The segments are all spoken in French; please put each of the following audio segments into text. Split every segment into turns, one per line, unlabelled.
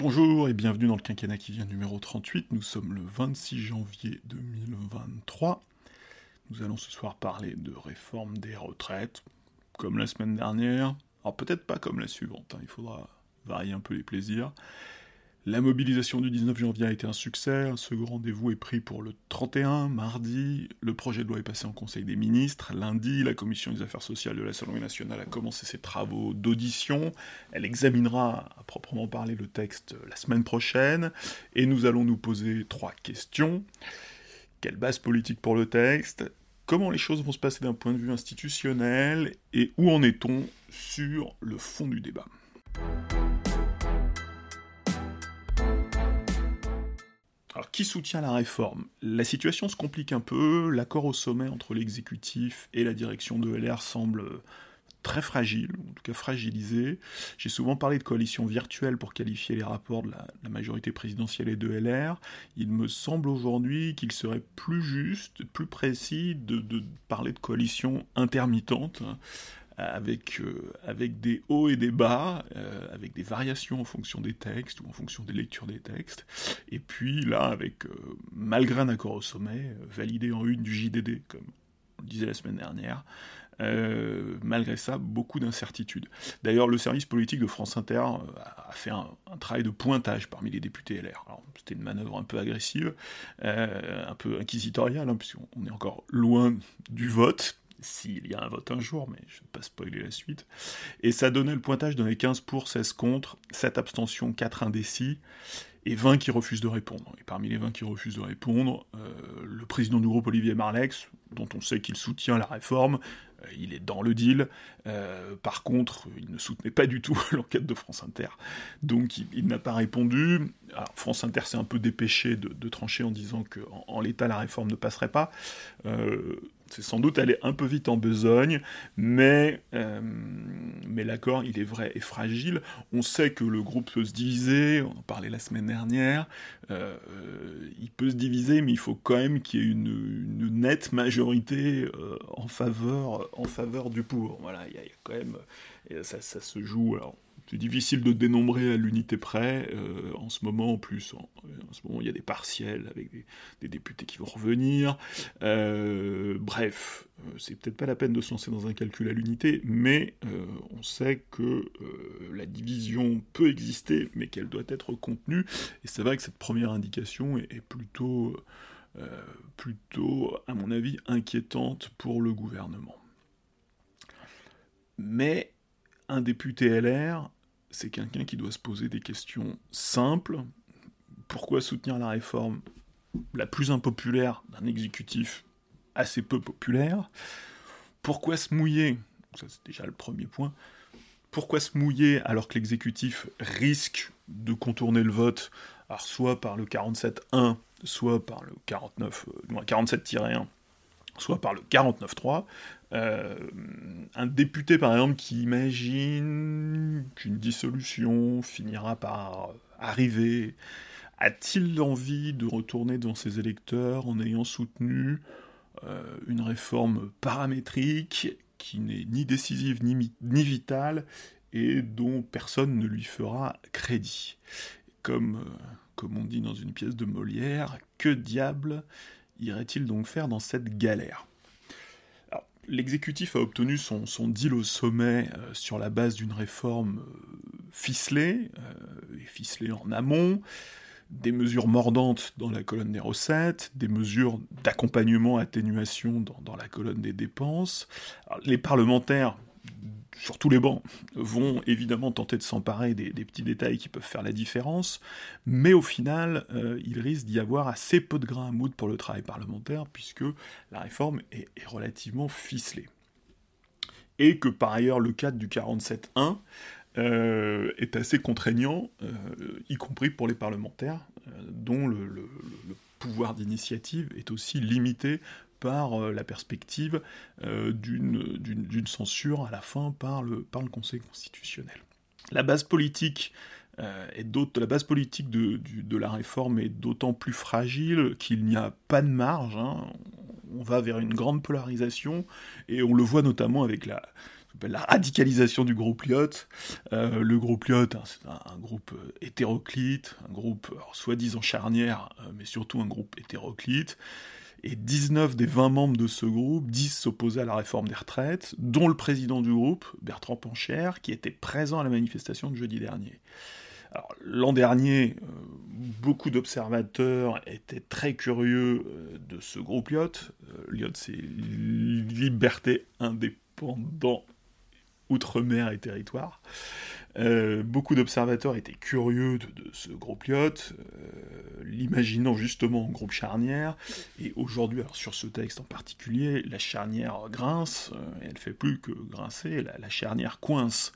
Bonjour et bienvenue dans le quinquennat qui vient numéro 38. Nous sommes le 26 janvier 2023. Nous allons ce soir parler de réforme des retraites, comme la semaine dernière. Alors peut-être pas comme la suivante, hein. il faudra varier un peu les plaisirs. La mobilisation du 19 janvier a été un succès, ce rendez-vous est pris pour le 31, mardi, le projet de loi est passé en Conseil des ministres, lundi, la Commission des affaires sociales de l'Assemblée nationale a commencé ses travaux d'audition, elle examinera à proprement parler le texte la semaine prochaine, et nous allons nous poser trois questions. Quelle base politique pour le texte? Comment les choses vont se passer d'un point de vue institutionnel? Et où en est-on sur le fond du débat? Qui soutient la réforme? La situation se complique un peu, l'accord au sommet entre l'exécutif et la direction de LR semble très fragile, en tout cas fragilisé. J'ai souvent parlé de coalition virtuelle pour qualifier les rapports de la, majorité présidentielle et de LR. Il me semble aujourd'hui qu'il serait plus juste, plus précis de parler de coalition intermittente avec, euh, avec des hauts et des bas, euh, avec des variations en fonction des textes ou en fonction des lectures des textes. Et puis là, avec, euh, malgré un accord au sommet, validé en une du JDD, comme on le disait la semaine dernière, malgré ça, beaucoup d'incertitudes. D'ailleurs, le service politique de France Inter a fait un, travail de pointage parmi les députés LR. C'était une manœuvre un peu agressive, un peu inquisitoriale, hein, puisqu'on est encore loin du vote, s'il y a un vote un jour, mais je ne vais pas spoiler la suite. Et ça donnait le pointage dans les 15 pour, 16 contre, 7 abstentions, 4 indécis, et 20 qui refusent de répondre. Et parmi les 20 qui refusent de répondre, euh, le président du groupe Olivier Marlex, dont on sait qu'il soutient la réforme, euh, il est dans le deal. Euh, par contre, il ne soutenait pas du tout l'enquête de France Inter. Donc il, n'a pas répondu. France Inter s'est un peu dépêché de, trancher en disant qu'en en, l'état, la réforme ne passerait pas. C'est sans doute aller un peu vite en besogne, mais, euh, mais l'accord, il est vrai, est fragile. On sait que le groupe peut se diviser, on en parlait la semaine dernière, euh, il peut se diviser, mais il faut quand même qu'il y ait une, nette majorité euh, en, faveur, en faveur du pour. Voilà, il y, a, quand même... Ça, ça, se joue... Alors, c'est difficile de dénombrer à l'unité près. Euh, en ce moment, en plus, en, ce moment, il y a des partiels avec des, députés qui vont revenir. Euh, bref, euh, c'est peut-être pas la peine de se lancer dans un calcul à l'unité, mais on sait que la division peut exister, mais qu'elle doit être contenue. Et c'est vrai que cette première indication est, plutôt, plutôt, à mon avis, inquiétante pour le gouvernement. Mais un député LR c'est quelqu'un qui doit se poser des questions simples. Pourquoi soutenir la réforme la plus impopulaire d'un exécutif assez peu populaire? Pourquoi se mouiller? Ça c'est déjà le premier point. Pourquoi se mouiller alors que l'exécutif risque de contourner le vote, soit par le 47-1, soit par le 49, 47-1, soit par le 49-3, euh, un député, par exemple, qui imagine qu'une dissolution finira par arriver, a-t-il envie de retourner devant ses électeurs en ayant soutenu euh, une réforme paramétrique qui n'est ni décisive ni, vitale et dont personne ne lui fera crédit? Comme, euh, comme on dit dans une pièce de Molière, que diable irait-il donc faire dans cette galère? L'exécutif a obtenu son, deal au sommet euh, sur la base d'une réforme euh, ficelée, euh, et ficelée en amont, des mesures mordantes dans la colonne des recettes, des mesures d'accompagnement, atténuation dans, la colonne des dépenses. les parlementaires sur tous les bancs, vont évidemment tenter de s'emparer des, petits détails qui peuvent faire la différence, mais au final, euh, il risque d'y avoir assez peu de grains à moudre pour le travail parlementaire, puisque la réforme est, relativement ficelée. Et que par ailleurs, le cadre du 47.1 euh, est assez contraignant, euh, y compris pour les parlementaires, dont le pouvoir d'initiative est aussi limité par euh, la perspective euh, d'une censure à la fin par le, par le Conseil constitutionnel. La base politique euh, la base politique de, de, la réforme est d'autant plus fragile qu'il n'y a pas de marge. Hein. On va vers une grande polarisation et on le voit notamment avec la, la radicalisation du groupe Lyot. Le groupe Lyot, hein, c'est un, groupe hétéroclite, un groupe soi-disant charnière, mais surtout un groupe hétéroclite. Et 19 des 20 membres de ce groupe disent s'opposer à la réforme des retraites, dont le président du groupe, Bertrand Pancher, qui était présent à la manifestation de jeudi dernier. L'an dernier, beaucoup d'observateurs étaient très curieux de ce groupe Lyot. Lyot, c'est Liberté Indépendant outre-mer et territoire. Euh, beaucoup d'observateurs étaient curieux de, ce groupe yacht, euh, l'imaginant justement en groupe charnière, et aujourd'hui, sur ce texte en particulier, la charnière grince, euh, elle fait plus que grincer, la, charnière coince.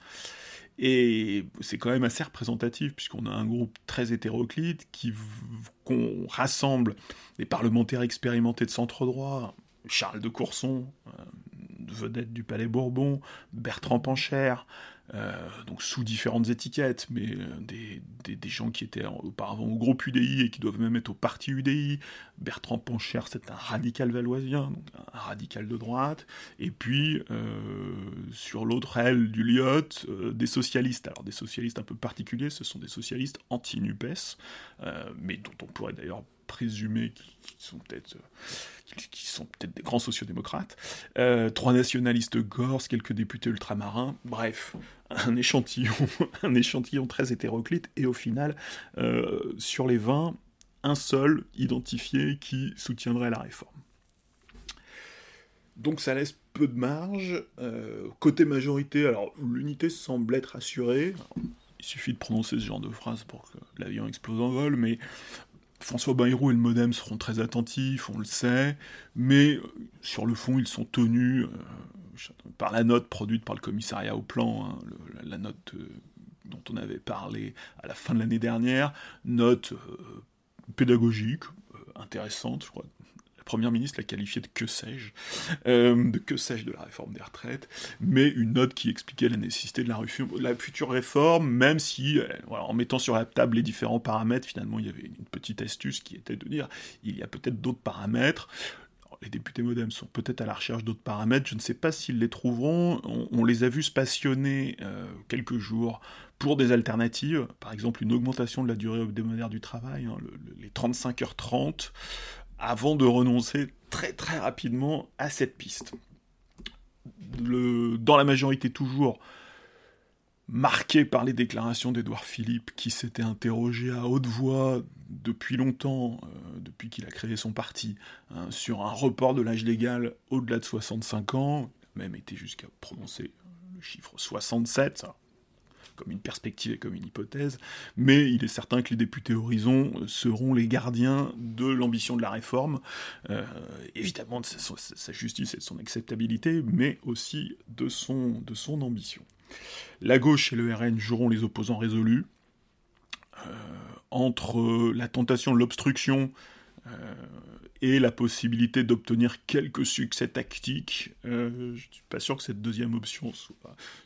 Et c'est quand même assez représentatif, puisqu'on a un groupe très hétéroclite, qui qu'on rassemble des parlementaires expérimentés de centre droit, Charles de Courson, vedette du Palais Bourbon, Bertrand Pancher, euh, donc sous différentes étiquettes, mais euh, des, des, gens qui étaient auparavant au groupe UDI et qui doivent même être au parti UDI. Bertrand Pancher, c'est un radical valoisien, un radical de droite. Et puis, euh, sur l'autre aile du Lyot, des socialistes. Alors, des socialistes un peu particuliers, ce sont des socialistes anti-NUPES, mais dont on pourrait d'ailleurs présumer qu'ils sont peut-être qui sont peut-être des grands sociodémocrates, euh, trois nationalistes gorses, quelques députés ultramarins, bref, un échantillon, un échantillon très hétéroclite, et au final, euh, sur les 20, un seul identifié qui soutiendrait la réforme. Donc ça laisse peu de marge. Euh, côté majorité, alors l'unité semble être assurée. il suffit de prononcer ce genre de phrase pour que l'avion explose en vol, mais François Bayrou et le Modem seront très attentifs, on le sait, mais euh, sur le fond, ils sont tenus euh, par la note produite par le commissariat au plan, hein, la, note euh, dont on avait parlé à la fin de l'année dernière, note pédagogique, intéressante, je crois, Première ministre l'a qualifié de que sais-je, euh, de que sais-je de la réforme des retraites, mais une note qui expliquait la nécessité de la, la future réforme, même si, euh, en mettant sur la table les différents paramètres, finalement, il y avait une petite astuce qui était de dire, il y a peut-être d'autres paramètres, les députés modem sont peut-être à la recherche d'autres paramètres, je ne sais pas s'ils les trouveront. On, les a vus se passionner euh, quelques jours pour des alternatives, par exemple une augmentation de la durée hebdomadaire du travail, hein, les 35h30, avant de renoncer très très rapidement à cette piste. dans la majorité toujours marqué par les déclarations d'Édouard Philippe qui s'était interrogé à haute voix depuis longtemps, euh, depuis qu'il a créé son parti, hein, sur un report de l'âge légal au-delà de 65 ans, même été jusqu'à prononcer le chiffre 67, comme une perspective et comme une hypothèse, mais il est certain que les députés Horizon seront les gardiens de l'ambition de la réforme, euh, évidemment de sa, justice et de son acceptabilité, mais aussi de son, de son ambition. La gauche et le RN joueront les opposants résolus. Euh, entre la tentation de l'obstruction euh, et la possibilité d'obtenir quelques succès tactiques, euh, je ne suis pas sûr que cette deuxième option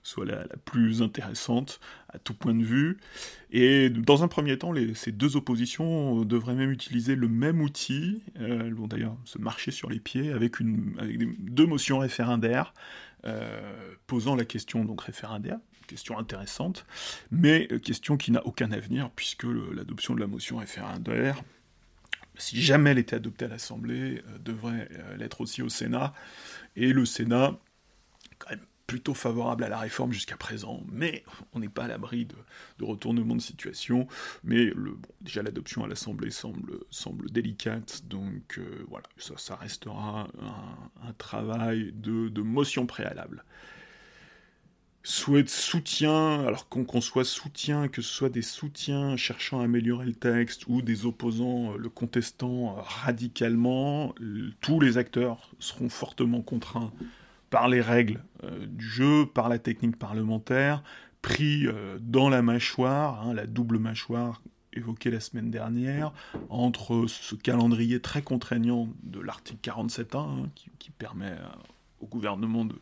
soit, la, plus intéressante à tout point de vue. Et dans un premier temps, ces deux oppositions devraient même utiliser le même outil, euh, vont d'ailleurs se marcher sur les pieds avec, une, deux motions référendaires, euh, posant la question donc référendaire, question intéressante, mais question qui n'a aucun avenir puisque l'adoption de la motion référendaire si jamais elle était adoptée à l'Assemblée, euh, devrait euh, l'être aussi au Sénat. Et le Sénat, quand même plutôt favorable à la réforme jusqu'à présent, mais on n'est pas à l'abri de, retournement de situation. Mais déjà l'adoption à l'Assemblée semble, délicate, donc euh, voilà, ça, restera un, travail de, de motion préalable souhaite soutien, alors qu'on soit soutien, que ce soit des soutiens cherchant à améliorer le texte ou des opposants euh, le contestant euh, radicalement, tous les acteurs seront fortement contraints par les règles euh, du jeu, par la technique parlementaire, pris dans la mâchoire, hein, la double mâchoire évoquée la semaine dernière, entre ce calendrier très contraignant de l'article 47.1, hein, qui, permet au gouvernement de,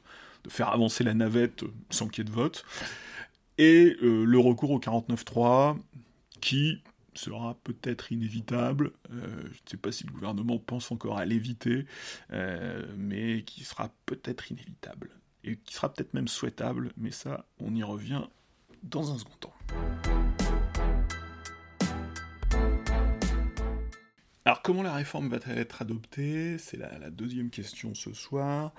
faire avancer la navette sans qu'il y ait de vote, et euh, le recours au 49.3 qui sera peut-être inévitable, euh, je ne sais pas si le gouvernement pense encore à l'éviter, euh, mais qui sera peut-être inévitable. et qui sera peut-être même souhaitable, mais ça, on y revient dans un second temps. Alors comment la réforme va être adoptée? C'est la, deuxième question ce soir.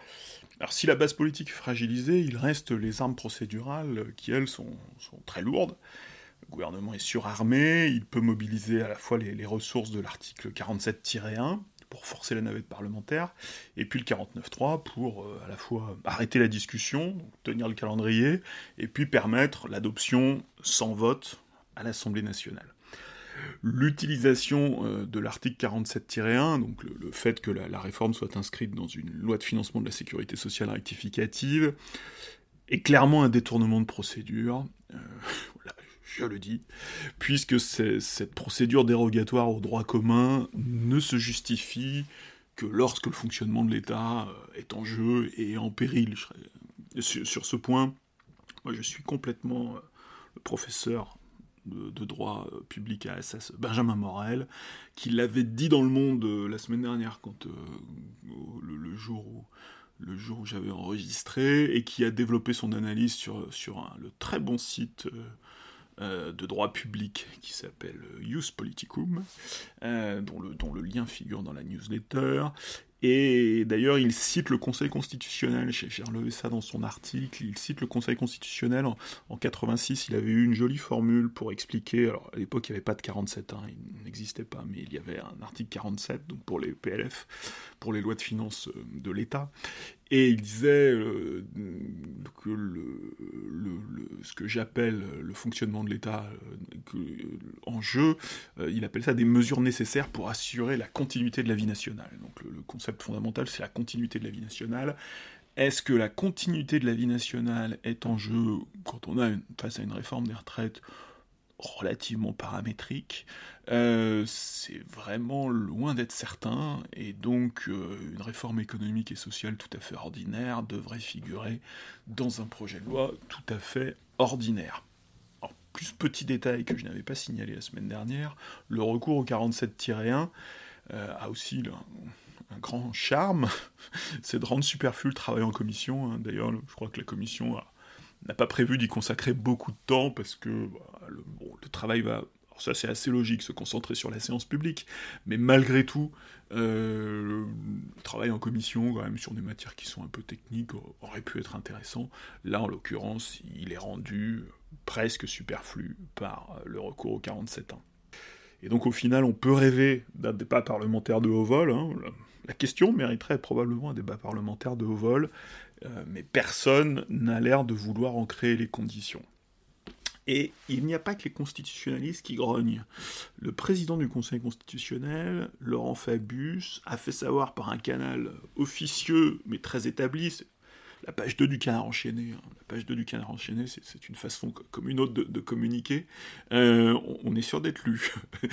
Alors si la base politique est fragilisée, il reste les armes procédurales qui, elles, sont, très lourdes. Le gouvernement est surarmé, il peut mobiliser à la fois les, ressources de l'article 47-1 pour forcer la navette parlementaire, et puis le 49.3 pour euh, à la fois arrêter la discussion, tenir le calendrier, et puis permettre l'adoption sans vote à l'Assemblée nationale l'utilisation euh, de l'article 47-1, donc le, fait que la, réforme soit inscrite dans une loi de financement de la sécurité sociale rectificative, est clairement un détournement de procédure. Euh, je le dis, puisque cette procédure dérogatoire au droit commun ne se justifie que lorsque le fonctionnement de l'État euh, est en jeu et en péril. Sur, ce point, moi je suis complètement professeur de, droit euh, public à SS, Benjamin Morel, qui l'avait dit dans le monde euh, la semaine dernière, quand euh, le, jour où le jour où j'avais enregistré, et qui a développé son analyse sur, le très bon site de droit public qui s'appelle Use Politicum, dont le lien figure dans la newsletter, et d'ailleurs, il cite le Conseil constitutionnel, j'ai relevé ça dans son article, il cite le Conseil constitutionnel. En, en 86, il avait eu une jolie formule pour expliquer, alors à l'époque il n'y avait pas de 47, hein, il n'existait pas, mais il y avait un article 47, donc pour les PLF, pour les lois de finances euh, de l'État, et il disait euh, que le, ce que j'appelle le fonctionnement de l'État euh, en jeu, il appelle ça des mesures nécessaires pour assurer la continuité de la vie nationale. Donc le concept fondamental, c'est la continuité de la vie nationale. Est-ce que la continuité de la vie nationale est en jeu quand on a face à une réforme des retraites relativement paramétrique euh, C'est vraiment loin d'être certain, et donc euh, une réforme économique et sociale tout à fait ordinaire devrait figurer dans un projet de loi tout à fait ordinaire. Alors, plus petit détail que je n'avais pas signalé la semaine dernière, le recours au 47-1 euh, a aussi un grand charme, c'est de rendre superflu le travail en commission. Hein. D'ailleurs, je crois que la commission n'a pas prévu d'y consacrer beaucoup de temps parce que bah, le, travail va. Alors ça, c'est assez logique, se concentrer sur la séance publique, mais malgré tout, euh, le travail en commission, quand même, sur des matières qui sont un peu techniques, aurait pu être intéressant. Là, en l'occurrence, il est rendu presque superflu par le recours au 47 ans. Et donc, au final, on peut rêver d'un débat parlementaire de haut vol. Hein. La question mériterait probablement un débat parlementaire de haut vol, euh, mais personne n'a l'air de vouloir en créer les conditions. Et il n'y a pas que les constitutionnalistes qui grognent. Le président du Conseil constitutionnel, Laurent Fabius, a fait savoir par un canal officieux mais très établi, la page 2 du canard enchaîné. Hein. La page 2 du canard enchaîné, c'est une façon comme une autre de, communiquer. Euh, on, est sûr d'être lu.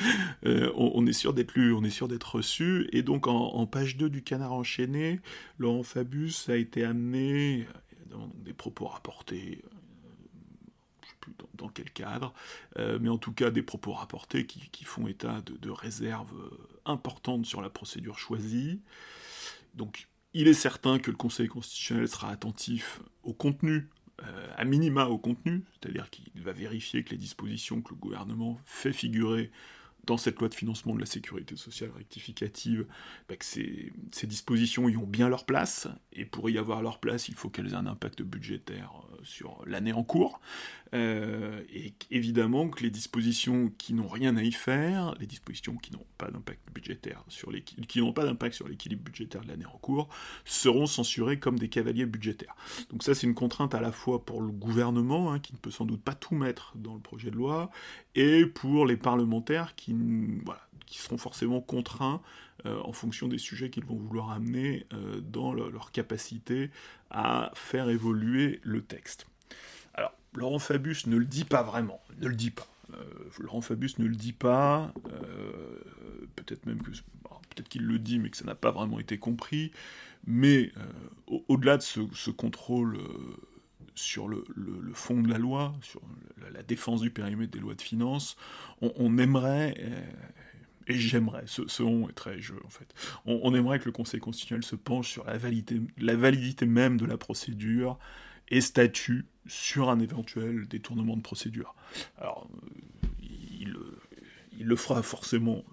Euh, on, est sûr d'être lu, on est sûr d'être reçu. Et donc en, page 2 du canard enchaîné, Laurent Fabius a été amené dans des propos rapportés euh, je sais plus dans, quel cadre, mais en tout cas des propos rapportés qui, font état de, de, réserves importantes sur la procédure choisie. Donc il est certain que le Conseil constitutionnel sera attentif au contenu, euh, à minima au contenu, c'est-à-dire qu'il va vérifier que les dispositions que le gouvernement fait figurer dans cette loi de financement de la sécurité sociale rectificative, bah, que ces, dispositions y ont bien leur place, et pour y avoir leur place, il faut qu'elles aient un impact budgétaire euh, sur l'année en cours, euh, et évidemment que les dispositions qui n'ont rien à y faire, les dispositions qui n'ont pas d'impact budgétaire sur qui n'ont pas d'impact sur l'équilibre budgétaire de l'année en cours, seront censurées comme des cavaliers budgétaires. Donc ça, c'est une contrainte à la fois pour le gouvernement, hein, qui ne peut sans doute pas tout mettre dans le projet de loi, et pour les parlementaires qui, seront forcément contraints euh, en fonction des sujets qu'ils vont vouloir amener euh, dans leur capacité à faire évoluer le texte. Laurent Fabius ne le dit pas vraiment, ne le dit pas. Euh, Laurent Fabius ne le dit pas, peut-être même que peut-être qu'il le dit, mais que ça n'a pas vraiment été compris. Mais au-delà de ce, contrôle sur le, fond de la loi, sur la, défense du périmètre des lois de finances, on, aimerait, et j'aimerais, ce, on est très jeu en fait, on, aimerait que le Conseil constitutionnel se penche sur la validité même de la procédure et statue sur un éventuel détournement de procédure. Alors, euh, il, il le fera forcément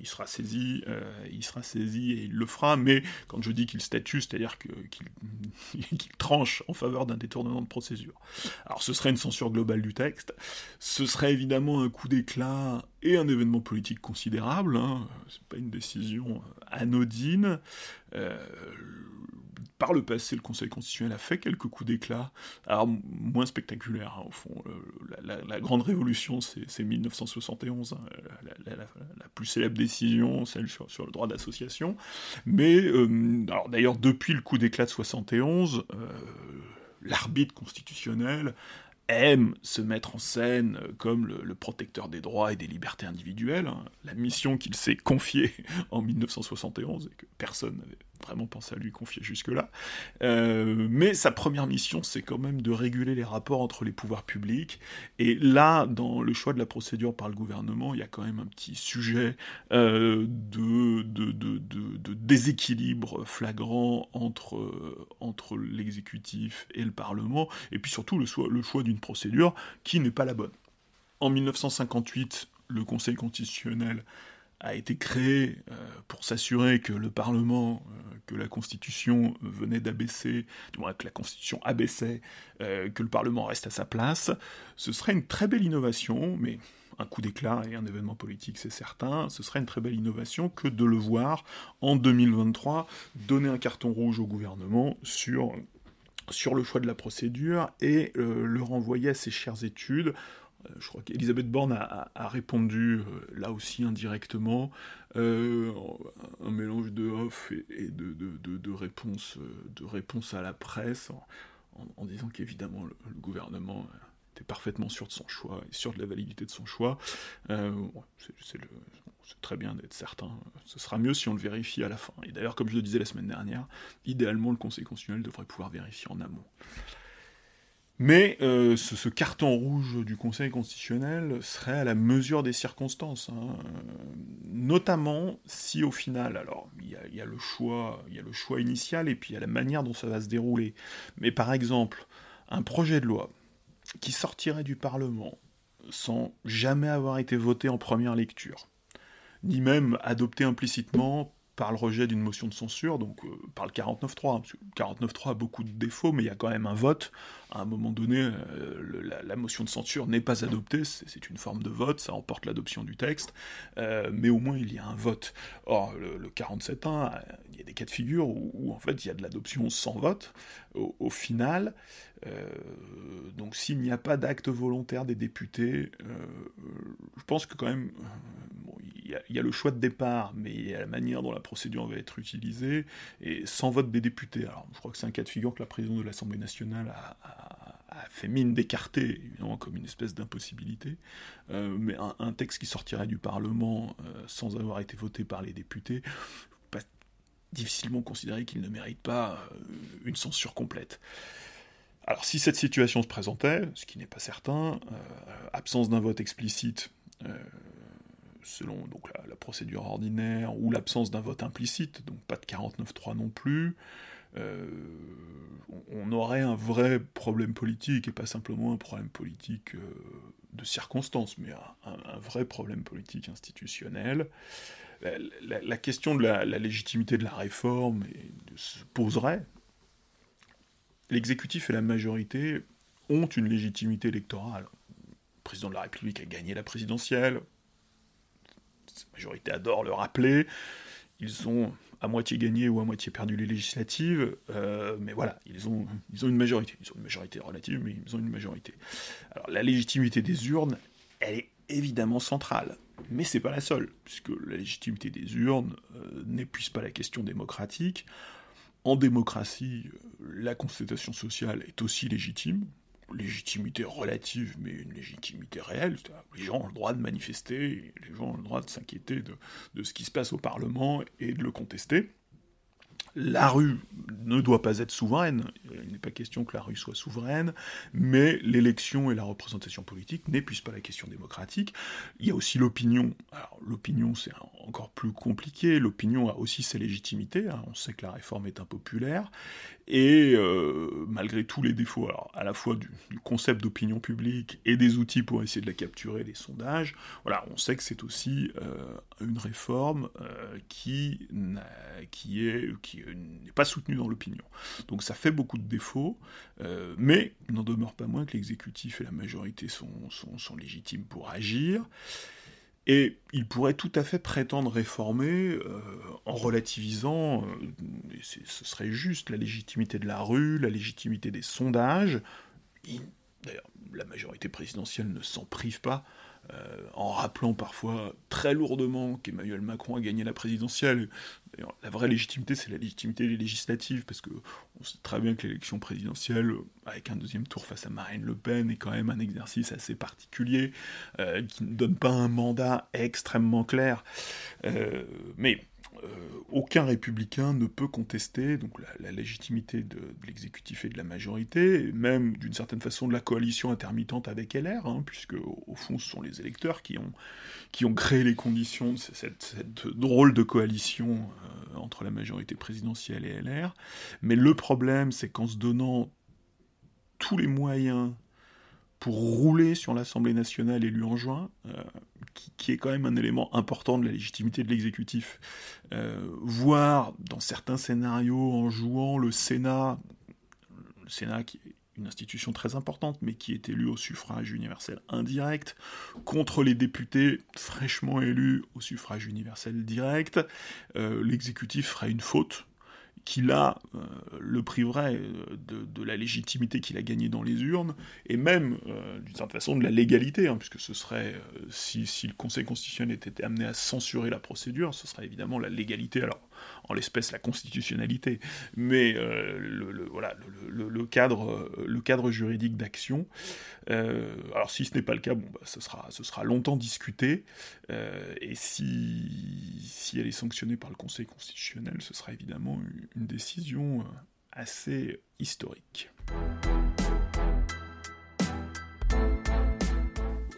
il sera, saisi, euh, il sera saisi et il le fera, mais quand je dis qu'il statue, c'est-à-dire qu'il tranche en faveur d'un détournement de procédure. Alors ce serait une censure globale du texte, ce serait évidemment un coup d'éclat et un événement politique considérable, hein. c'est pas une décision anodine. Euh, par le passé, le Conseil constitutionnel a fait quelques coups d'éclat, alors moins spectaculaires, hein, au fond. La, grande révolution, c'est 1971, hein, la, plus célèbre décision, celle sur, le droit d'association. Mais, euh, d'ailleurs, depuis le coup d'éclat de 71, euh, l'arbitre constitutionnel aime se mettre en scène comme le, protecteur des droits et des libertés individuelles, hein. la mission qu'il s'est confiée en 1971 et que personne n'avait vraiment pensé à lui confier jusque-là. Euh, mais sa première mission, c'est quand même de réguler les rapports entre les pouvoirs publics. Et là, dans le choix de la procédure par le gouvernement, il y a quand même un petit sujet euh, de, déséquilibre flagrant entre, entre l'exécutif et le Parlement, et puis surtout le choix d'une procédure qui n'est pas la bonne. En 1958, le Conseil constitutionnel a été créé euh, pour s'assurer que le Parlement, euh, que la Constitution venait d'abaisser, du moins que la Constitution abaissait, euh, que le Parlement reste à sa place, ce serait une très belle innovation, mais un coup d'éclat et un événement politique, c'est certain, ce serait une très belle innovation que de le voir en 2023 donner un carton rouge au gouvernement sur, le choix de la procédure et le renvoyer à ses chères études euh, je crois qu'Elisabeth Borne a, répondu euh, là aussi indirectement, euh, un mélange de off et, de, de, de, réponse, de réponse à la presse, en, disant qu'évidemment le, gouvernement était parfaitement sûr de son choix et sûr de la validité de son choix. c'est très bien d'être certain. Ce sera mieux si on le vérifie à la fin. Et d'ailleurs, comme je le disais la semaine dernière, idéalement le Conseil constitutionnel devrait pouvoir vérifier en amont. Mais euh, ce, carton rouge du Conseil constitutionnel serait à la mesure des circonstances, hein. notamment si au final, alors il y, a, le choix, il y a le choix initial et puis il y a la manière dont ça va se dérouler. Mais par exemple, un projet de loi qui sortirait du Parlement sans jamais avoir été voté en première lecture, ni même adopté implicitement par le rejet d'une motion de censure, donc euh, par le 49.3. Hein, le 49.3 a beaucoup de défauts, mais il y a quand même un vote. À un moment donné, euh, la, motion de censure n'est pas adoptée, c'est une forme de vote, ça emporte l'adoption du texte, euh, mais au moins il y a un vote. Or, le, 47.1, il y a des cas de figure où, en fait il y a de l'adoption sans vote. Au, final, donc s'il n'y a pas d'acte volontaire des députés, je pense que quand même, il y, a le choix de départ, mais il y a la manière dont la procédure va être utilisée, et sans vote des députés. Alors, je crois que c'est un cas de figure que la présidente de l'Assemblée nationale a, fait mine d'écarter, évidemment, comme une espèce d'impossibilité. Euh, mais un, texte qui sortirait du Parlement euh, sans avoir été voté par les députés, pas difficilement considérer qu'il ne mérite pas euh, une censure complète. Alors si cette situation se présentait, ce qui n'est pas certain, absence d'un vote explicite, selon donc, la, procédure ordinaire, ou l'absence d'un vote implicite, donc pas de 49-3 non plus, euh, on aurait un vrai problème politique, et pas simplement un problème politique euh, de circonstances, mais un, vrai problème politique institutionnel. La, question de la, légitimité de la réforme se poserait. L'exécutif et la majorité ont une légitimité électorale. Le président de la République a gagné la présidentielle, la majorité adore le rappeler. Ils ont à moitié gagné ou à moitié perdu les législatives, euh, mais voilà, ils ont, ils ont une majorité. Ils ont une majorité relative, mais ils ont une majorité. Alors la légitimité des urnes, elle est évidemment centrale, mais c'est pas la seule, puisque la légitimité des urnes euh, n'épuise pas la question démocratique. En démocratie, euh, la constatation sociale est aussi légitime, légitimité relative, mais une légitimité réelle. Les gens ont le droit de manifester, les gens ont le droit de s'inquiéter de, ce qui se passe au Parlement et de le contester. La rue ne doit pas être souveraine, il n'est pas question que la rue soit souveraine, mais l'élection et la représentation politique n'épuisent pas la question démocratique. Il y a aussi l'opinion. Alors l'opinion c'est encore plus compliqué, l'opinion a aussi sa légitimité, hein. on sait que la réforme est impopulaire, et euh, malgré tous les défauts, alors, à la fois du, concept d'opinion publique et des outils pour essayer de la capturer, des sondages, voilà, on sait que c'est aussi euh, une réforme euh, qui, qui est qui n'est pas soutenue dans l'opinion. Donc ça fait beaucoup de défauts, mais il n'en demeure pas moins que l'exécutif et la majorité sont, sont, sont légitimes pour agir. Et il pourrait tout à fait prétendre réformer euh, en relativisant, euh, ce serait juste, la légitimité de la rue, la légitimité des sondages. D'ailleurs, la majorité présidentielle ne s'en prive pas. Euh, en rappelant parfois très lourdement qu'Emmanuel Macron a gagné la présidentielle. La vraie légitimité, c'est la légitimité législative, parce qu'on sait très bien que l'élection présidentielle, avec un deuxième tour face à Marine Le Pen, est quand même un exercice assez particulier, euh, qui ne donne pas un mandat extrêmement clair. Euh, mais aucun républicain ne peut contester donc la, légitimité de, l'exécutif et de la majorité, même d'une certaine façon de la coalition intermittente avec LR, hein, puisque au, fond ce sont les électeurs qui ont, qui ont créé les conditions de cette, drôle de coalition euh, entre la majorité présidentielle et LR. Mais le problème, c'est qu'en se donnant tous les moyens pour rouler sur l'Assemblée nationale élue en juin, euh, qui, est quand même un élément important de la légitimité de l'exécutif, euh, voire dans certains scénarios en jouant le Sénat, le Sénat qui est une institution très importante, mais qui est élu au suffrage universel indirect, contre les députés fraîchement élus au suffrage universel direct, euh, l'exécutif ferait une faute, qui là euh, le priverait euh, de, la légitimité qu'il a gagnée dans les urnes, et même, euh, d'une certaine façon, de la légalité, hein, puisque ce serait, si, si, le Conseil constitutionnel était amené à censurer la procédure, ce serait évidemment la légalité, en l'espèce la constitutionnalité, mais euh, le, voilà, le, cadre, juridique d'action. Euh, alors si ce n'est pas le cas, bon, bah, ce, sera, ce sera longtemps discuté, euh, et si elle est sanctionnée par le Conseil constitutionnel, ce sera évidemment une décision assez historique.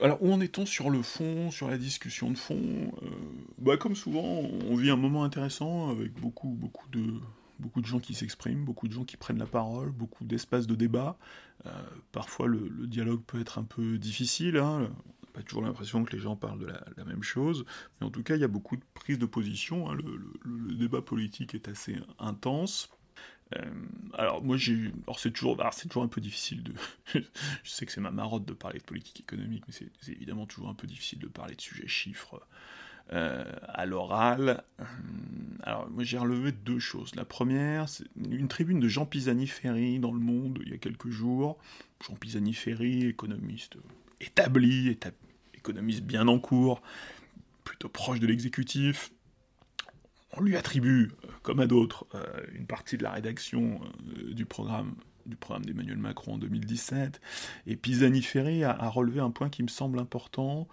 Alors, où en est-on sur le fond, sur la discussion de fond euh, bah, Comme souvent, on vit un moment intéressant avec beaucoup, beaucoup, de, gens qui s'expriment, beaucoup de gens qui prennent la parole, beaucoup d'espaces de débat. Euh, parfois, le, dialogue peut être un peu difficile. Hein. Pas toujours l'impression que les gens parlent de la, même chose, mais en tout cas, il y a beaucoup de prises de position. Hein. le, débat politique est assez intense. Euh, alors moi j'ai, alors c'est toujours, c'est toujours un peu difficile de, je sais que c'est ma marotte de parler de politique économique, mais c'est évidemment toujours un peu difficile de parler de sujets chiffres euh, à l'oral. Euh, alors moi j'ai relevé deux choses. La première, c'est une tribune de Jean Pisani-Ferry dans Le Monde il y a quelques jours. Jean Pisani-Ferry, économiste établi, économiste bien en cours, plutôt proche de l'exécutif, on lui attribue, euh, comme à d'autres, euh, une partie de la rédaction euh, du programme du programme d'Emmanuel Macron en 2017. Et Pisani-Ferry a, relevé un point qui me semble important.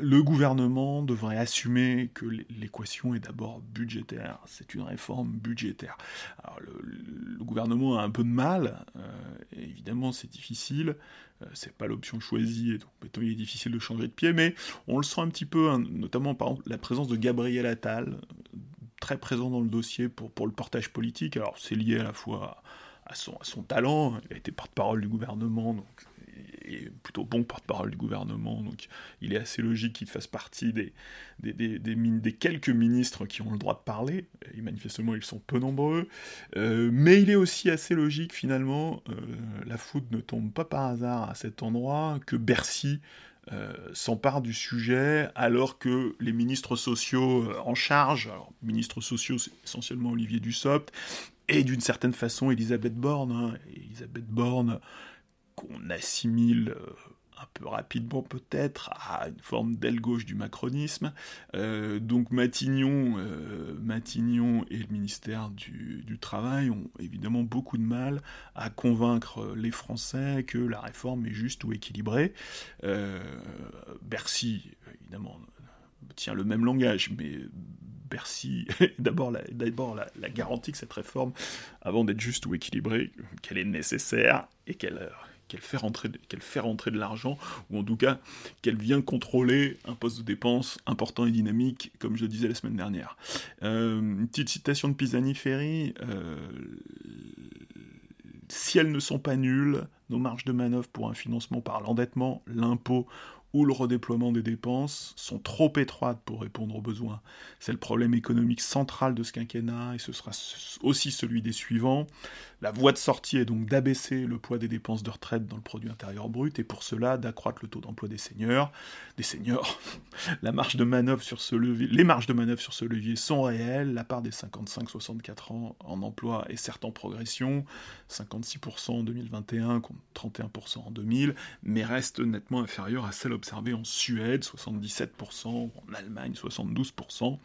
le gouvernement devrait assumer que l'équation est d'abord budgétaire. C'est une réforme budgétaire. Alors le, gouvernement a un peu de mal. évidemment, c'est difficile. c'est pas l'option choisie. Donc, il est difficile de changer de pied. Mais on le sent un petit peu, hein, notamment par la présence de Gabriel Attal très présent dans le dossier pour, pour le portage politique. Alors c'est lié à la fois à son, à son talent, il a été porte-parole du gouvernement, donc et plutôt bon porte-parole du gouvernement, donc il est assez logique qu'il fasse partie des, des, des, des, quelques ministres qui ont le droit de parler, et manifestement ils sont peu nombreux, euh, mais il est aussi assez logique finalement, euh, la foudre ne tombe pas par hasard à cet endroit, que Bercy euh, s'empare du sujet alors que les ministres sociaux euh, en charge, alors ministres sociaux c'est essentiellement Olivier Dussopt, et d'une certaine façon Elisabeth Borne, hein, Elisabeth Borne qu'on assimile euh, un peu rapidement peut-être à une forme d'aile gauche du macronisme. Euh, donc Matignon, euh, Matignon et le ministère du, Travail ont évidemment beaucoup de mal à convaincre les Français que la réforme est juste ou équilibrée. Euh, Bercy, évidemment, tient le même langage, mais Bercy d'abord la, d'abord la, la, garantie que cette réforme, avant d'être juste ou équilibrée, qu'elle est nécessaire et qu'elle qu'elle fait rentrer, qu'elle fait rentrer de l'argent, ou en tout cas qu'elle vient contrôler un poste de dépense important et dynamique, comme je le disais la semaine dernière. Euh, une petite citation de Pisani-Ferry, euh, si elles ne sont pas nulles, nos marges de manœuvre pour un financement par l'endettement, l'impôt ou le redéploiement des dépenses sont trop étroites pour répondre aux besoins. C'est le problème économique central de ce quinquennat et ce sera aussi celui des suivants. La voie de sortie est donc d'abaisser le poids des dépenses de retraite dans le produit intérieur brut et pour cela d'accroître le taux d'emploi des seniors. Des seniors, les marges de manœuvre sur ce levier sont réelles. La part des 55-64 ans en emploi est certes en progression, 56% en 2021 contre 31% en 2000, mais reste nettement inférieure à celle observée en Suède, 77%, en Allemagne, 72%.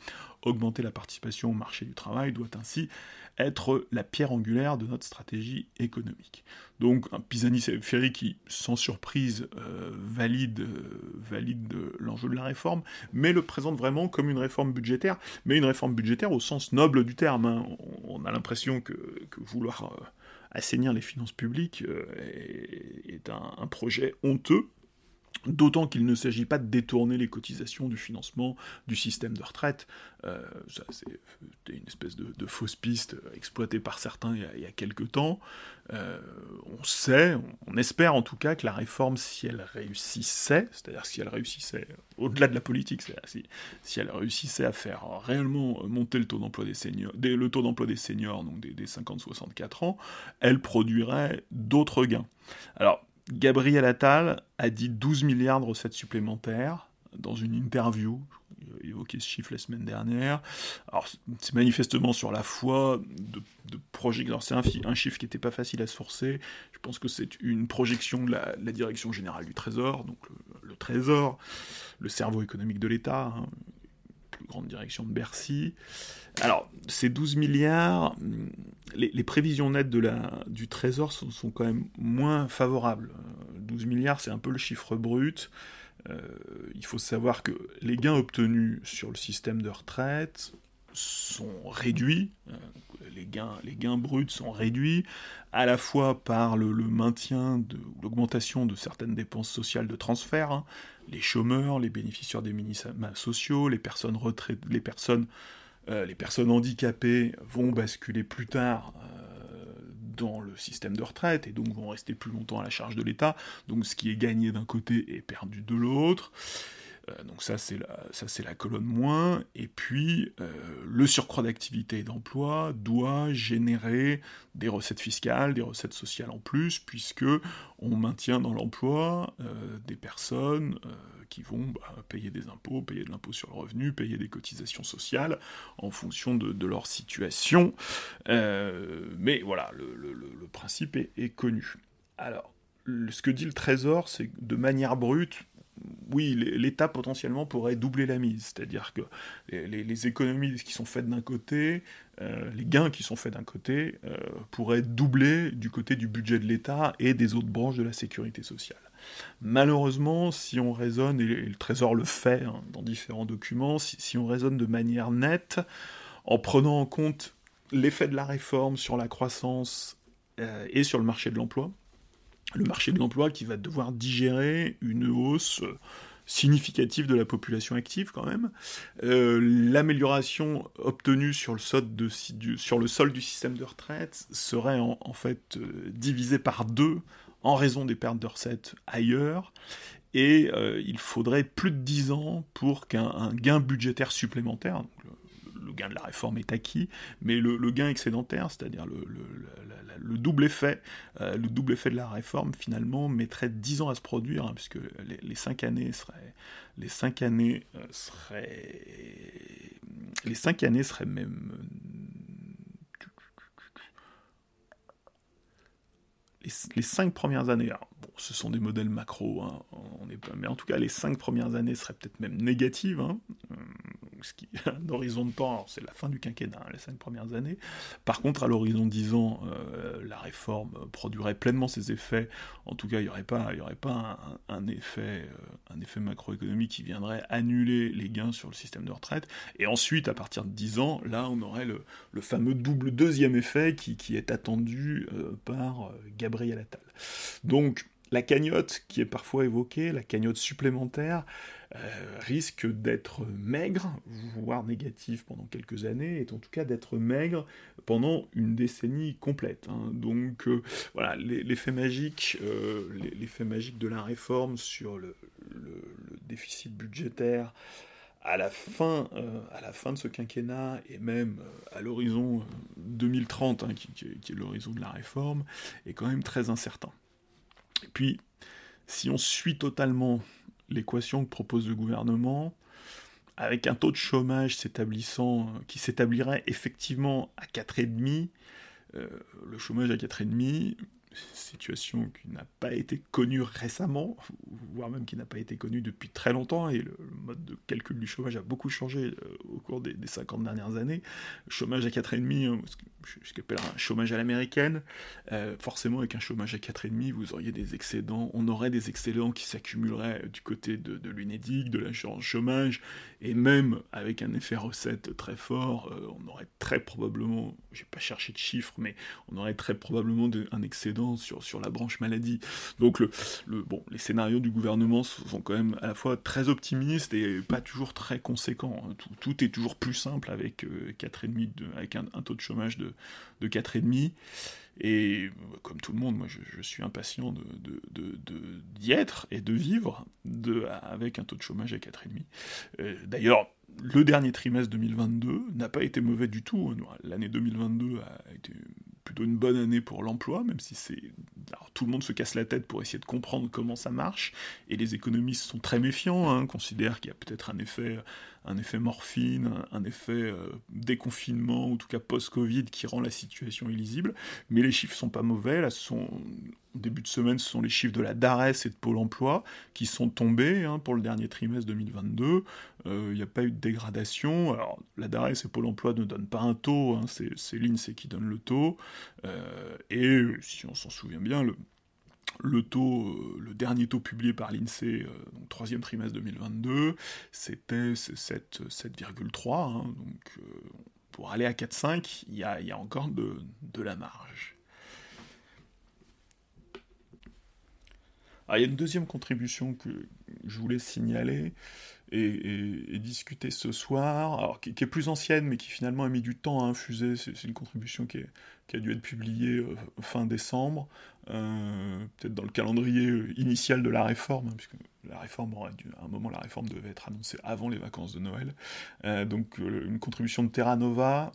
Augmenter la participation au marché du travail doit ainsi être la pierre angulaire de notre stratégie économique. Donc un Pisani-Ferry qui, sans surprise, euh, valide, euh, valide l'enjeu de la réforme, mais le présente vraiment comme une réforme budgétaire, mais une réforme budgétaire au sens noble du terme. Hein. On, a l'impression que, vouloir euh, assainir les finances publiques est, un, projet honteux, D'autant qu'il ne s'agit pas de détourner les cotisations du financement du système de retraite. Euh, c'est une espèce de, fausse piste exploitée par certains il y a, quelques temps. Euh, on sait, on, espère en tout cas que la réforme, si elle réussissait, c'est-à-dire si elle réussissait, au-delà de la politique, si, elle réussissait à faire réellement monter le taux d'emploi des seniors, le taux d'emploi des seniors, donc des, des 50-64 ans, elle produirait d'autres gains. Alors, Gabriel Attal a dit 12 milliards de recettes supplémentaires dans une interview, évoqué ce chiffre la semaine dernière. C'est manifestement sur la foi de, de. C'est un, chiffre qui n'était pas facile à sourcer. Je pense que c'est une projection de la, Direction Générale du Trésor, donc le, Trésor, le cerveau économique de l'État, hein, plus grande direction de Bercy. Alors, ces 12 milliards, les, prévisions nettes du Trésor sont, quand même moins favorables. 12 milliards, c'est un peu le chiffre brut. Euh, il faut savoir que les gains obtenus sur le système de retraite sont réduits, euh, les, gains, bruts sont réduits, à la fois par le, maintien de l'augmentation de certaines dépenses sociales de transfert, hein. les chômeurs, les bénéficiaires des minima sociaux, les personnes retraitées, les personnes euh, les personnes handicapées vont basculer plus tard euh, dans le système de retraite et donc vont rester plus longtemps à la charge de l'État. Donc ce qui est gagné d'un côté est perdu de l'autre. Euh, donc ça c'est la, ça c'est la colonne moins. Et puis euh, le surcroît d'activité et d'emploi doit générer des recettes fiscales, des recettes sociales en plus, puisque on maintient dans l'emploi euh, des personnes qui vont bah, payer des impôts, payer de l'impôt sur le revenu, payer des cotisations sociales en fonction de, leur situation. mais voilà, le, principe est, connu. Alors, ce que dit le Trésor, c'est de manière brute, oui, l'État potentiellement pourrait doubler la mise, c'est-à-dire que les, économies qui sont faites d'un côté, euh, les gains qui sont faits d'un côté, euh, pourraient doubler du côté du budget de l'État et des autres branches de la sécurité sociale. Malheureusement, si on raisonne, et le Trésor le fait hein, dans différents documents, si, on raisonne de manière nette, en prenant en compte l'effet de la réforme sur la croissance euh, et sur le marché de l'emploi, le marché de l'emploi qui va devoir digérer une hausse significative de la population active quand même. Euh, l'amélioration obtenue sur le, sol du, sur le du système de retraite serait en, fait euh, divisée par deux en raison des pertes de recettes ailleurs. Et euh, il faudrait plus de 10 ans pour qu'un gain budgétaire supplémentaire, le, gain de la réforme est acquis, mais le, gain excédentaire, c'est-à-dire le, le double effet, euh, le double effet de la réforme finalement mettrait 10 ans à se produire, hein, puisque les, 5 années seraient, les cinq années euh, seraient, les 5 années seraient même les, cinq premières années, bon, ce sont des modèles macro, hein, on est mais en tout cas les cinq premières années seraient peut-être même négatives, hein, euh, ce qui un horizon de temps, c'est la fin du quinquennat, hein, les cinq premières années. Par contre, à l'horizon de 10 ans, euh, la réforme produirait pleinement ses effets. En tout cas, il n'y aurait pas, y aurait pas un, effet, euh, un effet macroéconomique qui viendrait annuler les gains sur le système de retraite. Et ensuite, à partir de 10 ans, là, on aurait le, fameux double deuxième effet qui est attendu par Gabriel Donc, la cagnotte qui est parfois évoquée, la cagnotte supplémentaire, euh, risque d'être maigre, voire négative pendant quelques années, et en tout cas d'être maigre pendant une décennie complète. Hein. Donc euh, voilà, l'effet magique, euh, l'effet magique de la réforme sur le, déficit budgétaire à la fin, à la fin de ce quinquennat et même à l'horizon 2030, hein, qui, est l'horizon de la réforme, est quand même très incertain. Et puis, si on suit totalement l'équation que propose le gouvernement, avec un taux de chômage s'établissant, qui s'établirait effectivement à 4,5, euh, le chômage à 4,5, situation qui n'a pas été connue récemment, voire même qui n'a pas été connue depuis très longtemps, et le, mode de calcul du chômage a beaucoup changé euh, au cours des, 50 dernières années. chômage à 4,5, hein, ce que j'appelle un chômage à l'américaine, euh, forcément avec un chômage à 4,5, vous auriez des excédents, on aurait des excédents qui s'accumuleraient du côté de, de l'UNEDIC, de l'assurance chômage, et même avec un effet recette très fort, euh, on aurait très probablement, j'ai pas cherché de chiffres, mais on aurait très probablement un excédent sur, sur la branche maladie. Donc le, le, bon, les scénarios du gouvernement sont quand même à la fois très optimistes et pas toujours très conséquents. Hein. Tout, tout est toujours plus simple avec, euh, 4,5 de, avec un, taux de chômage de, de 4,5. Et comme tout le monde, moi je, suis impatient d'y de, de, être et de vivre avec un taux de chômage à 4,5. Euh, D'ailleurs, le dernier trimestre 2022 n'a pas été mauvais du tout. L'année 2022 a été plutôt une bonne année pour l'emploi, même si c'est... tout le monde se casse la tête pour essayer de comprendre comment ça marche, et les économistes sont très méfiants, hein, considèrent qu'il y a peut-être un effet, un effet morphine, un, effet euh, déconfinement, ou en tout cas post-Covid, qui rend la situation illisible, mais les chiffres sont pas mauvais, là, sont début de semaine, ce sont les chiffres de la DARES et de Pôle emploi qui sont tombés hein, pour le dernier trimestre 2022. Euh, il n'y a pas eu de dégradation. Alors, la DARES et Pôle emploi ne donnent pas un taux, hein, c'est l'INSEE qui donne le taux. Euh, et si on s'en souvient bien, le, euh, le dernier taux publié par l'INSEE, donc troisième trimestre 2022, c'était 7,3. Hein, donc, pour aller à 4,5, il y a, y a, encore de, de la marge. Ah, il y a une deuxième contribution que je voulais signaler et, discuter ce soir, alors, qui, est plus ancienne, mais qui finalement a mis du temps à infuser. C'est une contribution qui, a dû être publiée euh, fin décembre, euh, peut-être dans le calendrier euh, initial de la réforme, hein, puisque la réforme aurait dû, à un moment, la réforme devait être annoncée avant les vacances de Noël. donc, une contribution de Terra Nova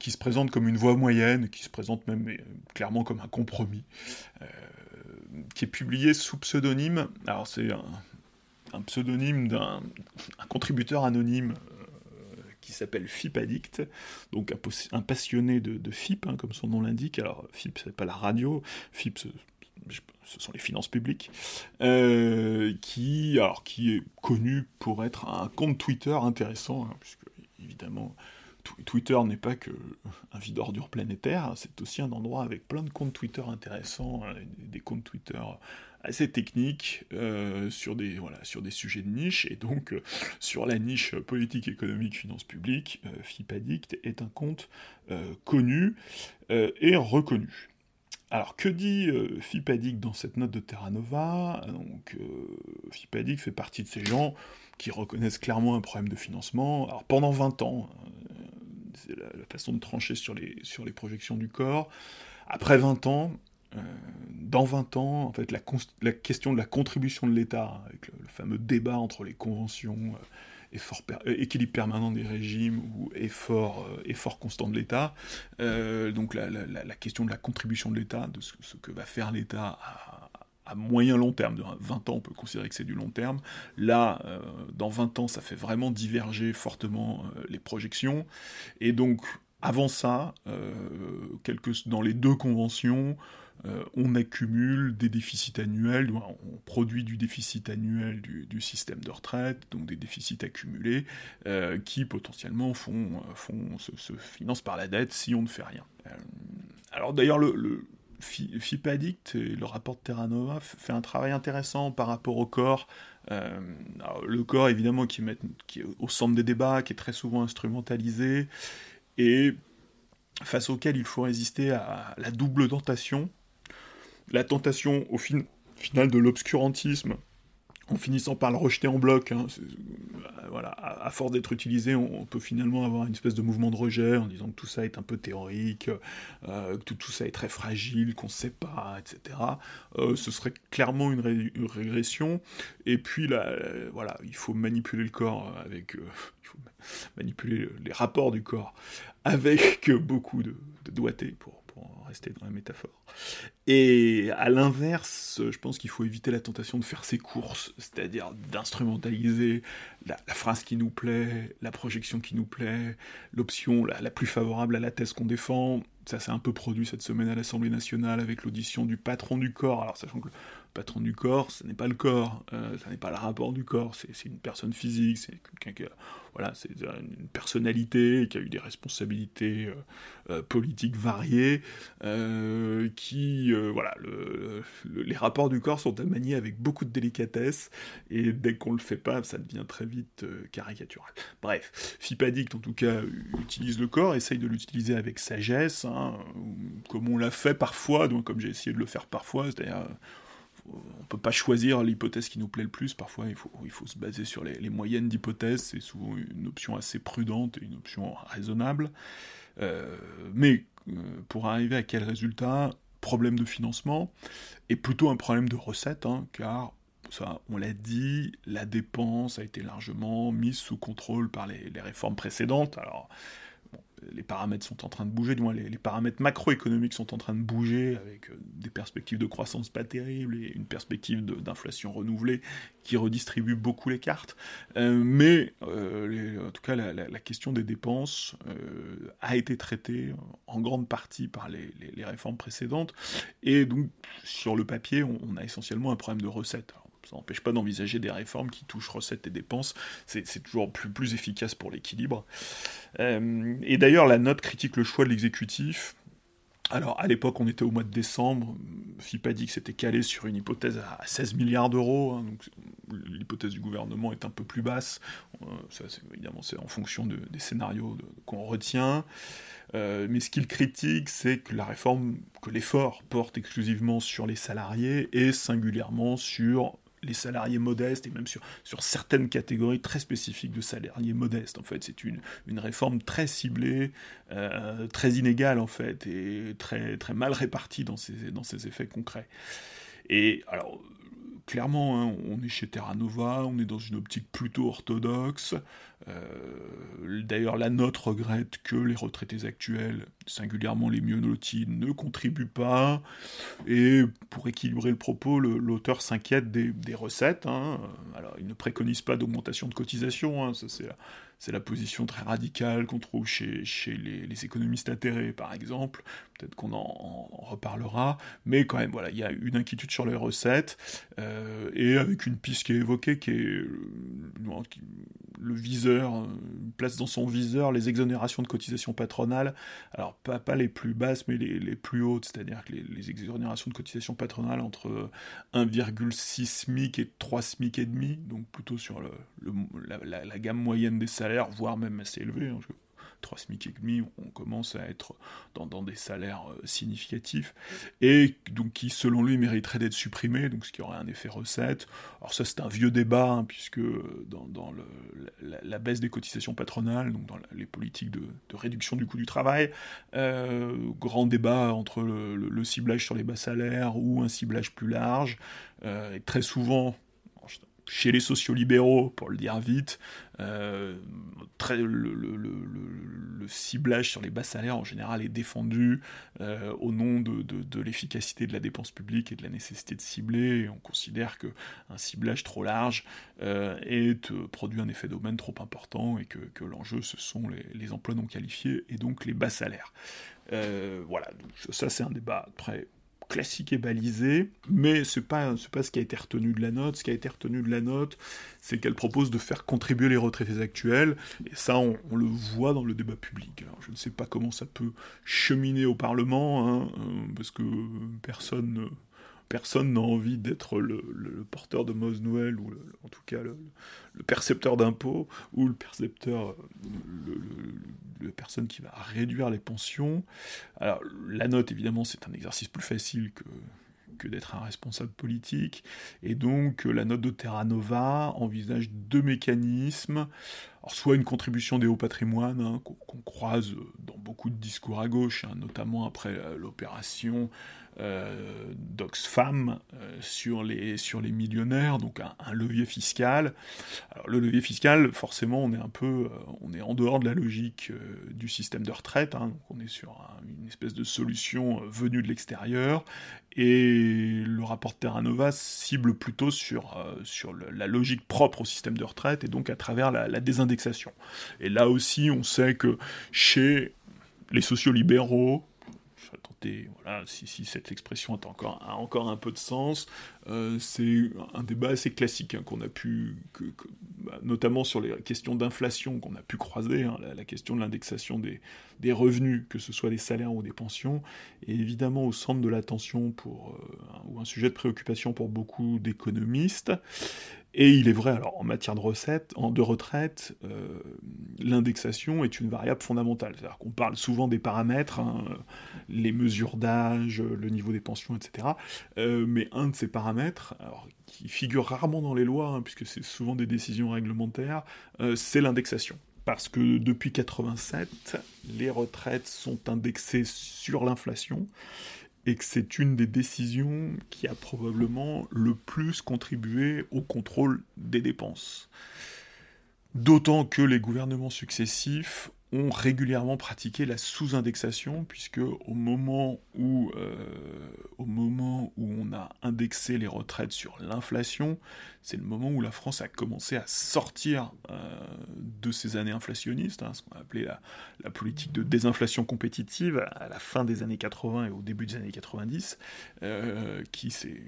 qui se présente comme une voie moyenne, qui se présente même clairement comme un compromis qui est publié sous pseudonyme. Alors c'est un, pseudonyme d'un contributeur anonyme euh, qui s'appelle FIP Addict, donc un, passionné de, FIP, hein, comme son nom l'indique. Alors FIP, c'est pas la radio, FIP, ce, sont les finances publiques, euh, qui est connu pour être un compte Twitter intéressant, hein, puisque évidemment Twitter n'est pas que un vide ordure planétaire, c'est aussi un endroit avec plein de comptes Twitter intéressants, hein, des comptes Twitter assez techniques euh, sur, des, voilà, sur des sujets de niche, et donc euh, sur la niche politique, économique, finance publique, euh, FIPADICT est un compte connu et reconnu. Alors, que dit FIPADIC dans cette note de Terra Nova? Donc, FIPADIC fait partie de ces gens qui reconnaissent clairement un problème de financement. Alors, pendant 20 ans, c'est la, façon de trancher sur les, sur les projections du corps. Après 20 ans, euh, dans 20 ans, en fait, la, question de la contribution de l'État, avec le, fameux débat entre les conventions, euh, euh, équilibre permanent des régimes ou effort, effort constant de l'État, donc la, question de la contribution de l'État, de ce, que va faire l'État à, à moyen long terme. De 20 ans, on peut considérer que c'est du long terme. Là, dans 20 ans, ça fait vraiment diverger fortement les projections. Et donc, avant ça, dans les deux conventions, on accumule des déficits annuels, on produit du déficit annuel du, système de retraite, donc des déficits accumulés, qui potentiellement font, se, financent par la dette si on ne fait rien. alors d'ailleurs, le FIPADICT et le rapport de Terra Nova fait un travail intéressant par rapport au corps. Euh, le corps, évidemment, qui, qui, est au centre des débats, qui est très souvent instrumentalisé, et face auquel il faut résister à la double tentation. La tentation, au final, de l'obscurantisme, en finissant par le rejeter en bloc. Hein, euh, voilà, à, force d'être utilisé, on, peut finalement avoir une espèce de mouvement de rejet en disant que tout ça est un peu théorique, euh, que tout, ça est très fragile, qu'on ne sait pas, etc. Euh, ce serait clairement une, régression. Et puis là, voilà, il faut manipuler le corps avec, il faut manipuler les rapports du corps avec beaucoup de, de doigté pour rester dans la métaphore. Et à l'inverse, je pense qu'il faut éviter la tentation de faire ses courses, c'est-à-dire d'instrumentaliser la, phrase qui nous plaît, la projection qui nous plaît, l'option la, plus favorable à la thèse qu'on défend. Ça s'est un peu produit cette semaine à l'Assemblée nationale avec l'audition du patron du corps. Alors sachant que patron du corps, ce n'est pas le corps, euh, ce n'est pas le rapport du corps, c'est une personne physique, c'est quelqu'un qui a voilà, c'est une personnalité qui a eu des responsabilités euh, euh, politiques variées, euh, qui, voilà, les rapports du corps sont à manier avec beaucoup de délicatesse, et dès qu'on le fait pas, ça devient très vite caricatural. Bref, Fipadict, en tout cas, utilise le corps, essaye de l'utiliser avec sagesse, hein, comme on l'a fait parfois, donc comme j'ai essayé de le faire parfois, c'est-à-dire on peut pas choisir l'hypothèse qui nous plaît le plus. Parfois, il faut, il se baser sur les, moyennes d'hypothèses. C'est souvent une option assez prudente et une option raisonnable. Euh, mais euh, pour arriver à quel résultat? Problème de financement et plutôt un problème de recette, hein, car ça, on l'a dit, la dépense a été largement mise sous contrôle par les, les réformes précédentes. Alors, les paramètres sont en train de bouger, du moins les, paramètres macroéconomiques sont en train de bouger avec euh, des perspectives de croissance pas terribles et une perspective d'inflation renouvelée qui redistribue beaucoup les cartes. Euh, mais euh, en tout cas, la, question des dépenses a été traitée en grande partie par les, réformes précédentes et donc sur le papier, on, a essentiellement un problème de recettes ça n'empêche pas d'envisager des réformes qui touchent recettes et dépenses. C'est toujours plus, efficace pour l'équilibre. Euh, et d'ailleurs, la note critique le choix de l'exécutif. Alors, à l'époque, on était au mois de décembre. FIPA dit que c'était calé sur une hypothèse à 16 milliards d'euros. Hein, donc, l'hypothèse du gouvernement est un peu plus basse. Euh, ça, évidemment, c'est en fonction des scénarios qu'on retient. Euh, mais ce qu'il critique, c'est que la réforme, que l'effort porte exclusivement sur les salariés et singulièrement sur les salariés modestes et même sur, sur certaines catégories très spécifiques de salariés modestes. En fait, c'est une, une réforme très ciblée, euh, très inégale en fait, et très, très mal répartie dans ses, dans ses effets concrets. Et alors, clairement, hein, on est chez Terra Nova, on est dans une optique plutôt orthodoxe. Euh, d'ailleurs, la note regrette que les retraités actuels, singulièrement les mieux ne contribuent pas. Et pour équilibrer le propos, l'auteur s'inquiète des, recettes. Hein. Alors, il ne préconise pas d'augmentation de cotisation, hein, c'est la position très radicale qu'on trouve chez, chez les, économistes atterrés, par exemple. Peut-être qu'on en, reparlera. Mais quand même, voilà, il y a une inquiétude sur les recettes, euh, et avec une piste qui est évoquée, qui est euh, le viseur, euh, place dans son viseur les exonérations de cotisation patronale. Alors, pas, les plus basses, mais les, plus hautes, c'est-à-dire que les, exonérations de cotisation patronale entre 1,6 SMIC et 3 SMIC et demi, donc plutôt sur la, gamme moyenne des salaires voire même assez élevé. Hein, 3 SMIC et demi, on commence à être dans, des salaires euh, significatifs, et donc qui, selon lui, mériterait d'être supprimé, donc ce qui aurait un effet recette. Alors ça, c'est un vieux débat, hein, puisque euh, dans, la, baisse des cotisations patronales, donc dans les politiques de, réduction du coût du travail, euh, grand débat entre le, ciblage sur les bas salaires ou un ciblage plus large, et très souvent chez les sociolibéraux, pour le dire vite, euh, le, ciblage sur les bas salaires en général est défendu euh, au nom de, l'efficacité de la dépense publique et de la nécessité de cibler. on considère qu'un ciblage trop large euh, est, produit un effet domaine trop important et que, l'enjeu ce sont les, emplois non qualifiés et donc les bas salaires. voilà, ça c'est un débat très classique et balisé, mais c'est pas pas ce qui a été retenu de la note. Ce qui a été retenu de la note, c'est qu'elle propose de faire contribuer les retraités actuels, et ça on, le voit dans le débat public. Je ne sais pas comment ça peut cheminer au Parlement, hein, euh, parce que personne personne n'a envie d'être le, porteur de mauvaise nouvelle, ou en tout cas le, percepteur d'impôts, ou le percepteur, la personne qui va réduire les pensions. Alors, la note, évidemment, c'est un exercice plus facile que, que d'être un responsable politique. Et donc, la note de Terra Nova envisage deux mécanismes. Soit une contribution des hauts patrimoines, hein, qu'on croise dans beaucoup de discours à gauche, hein, notamment après l'opération euh, d'Oxfam euh, sur, les, sur les millionnaires, donc un, levier fiscal. Alors, le levier fiscal, forcément, on est un peu, euh, on est en dehors de la logique du système de retraite, hein, donc on est sur une espèce de solution venue de l'extérieur, et le rapport Terra Nova cible plutôt sur, sur la logique propre au système de retraite, et donc à travers la, la désindexation. Et là aussi, on sait que chez les sociolibéraux, voilà, si, cette expression a encore un peu de sens, euh, c'est un débat assez classique hein, qu'on a pu, bah, notamment sur les questions d'inflation qu'on a pu croiser, hein, la, question de l'indexation des, revenus, que ce soit des salaires ou des pensions, est évidemment au centre de l'attention pour, euh, ou un sujet de préoccupation pour beaucoup d'économistes. Et il est vrai, alors en matière de recettes, en, de retraite, euh, l'indexation est une variable fondamentale. C'est-à-dire qu'on parle souvent des paramètres, hein, les mesures d'âge, le niveau des pensions, etc. Mais un de ces paramètres, alors, qui figure rarement dans les lois, hein, puisque c'est souvent des décisions réglementaires, euh, c'est l'indexation. Parce que depuis 87, les retraites sont indexées sur l'inflation et que c'est une des décisions qui a probablement le plus contribué au contrôle des dépenses. D'autant que les gouvernements successifs ont régulièrement pratiqué la sous-indexation, puisque au moment où, euh, au moment où on a indexé les retraites sur l'inflation, c'est le moment où la France a commencé à sortir euh, de ces années inflationnistes, hein, ce qu'on a appelé la, politique de désinflation compétitive à la fin des années 80 et au début des années 90, euh, qui c'est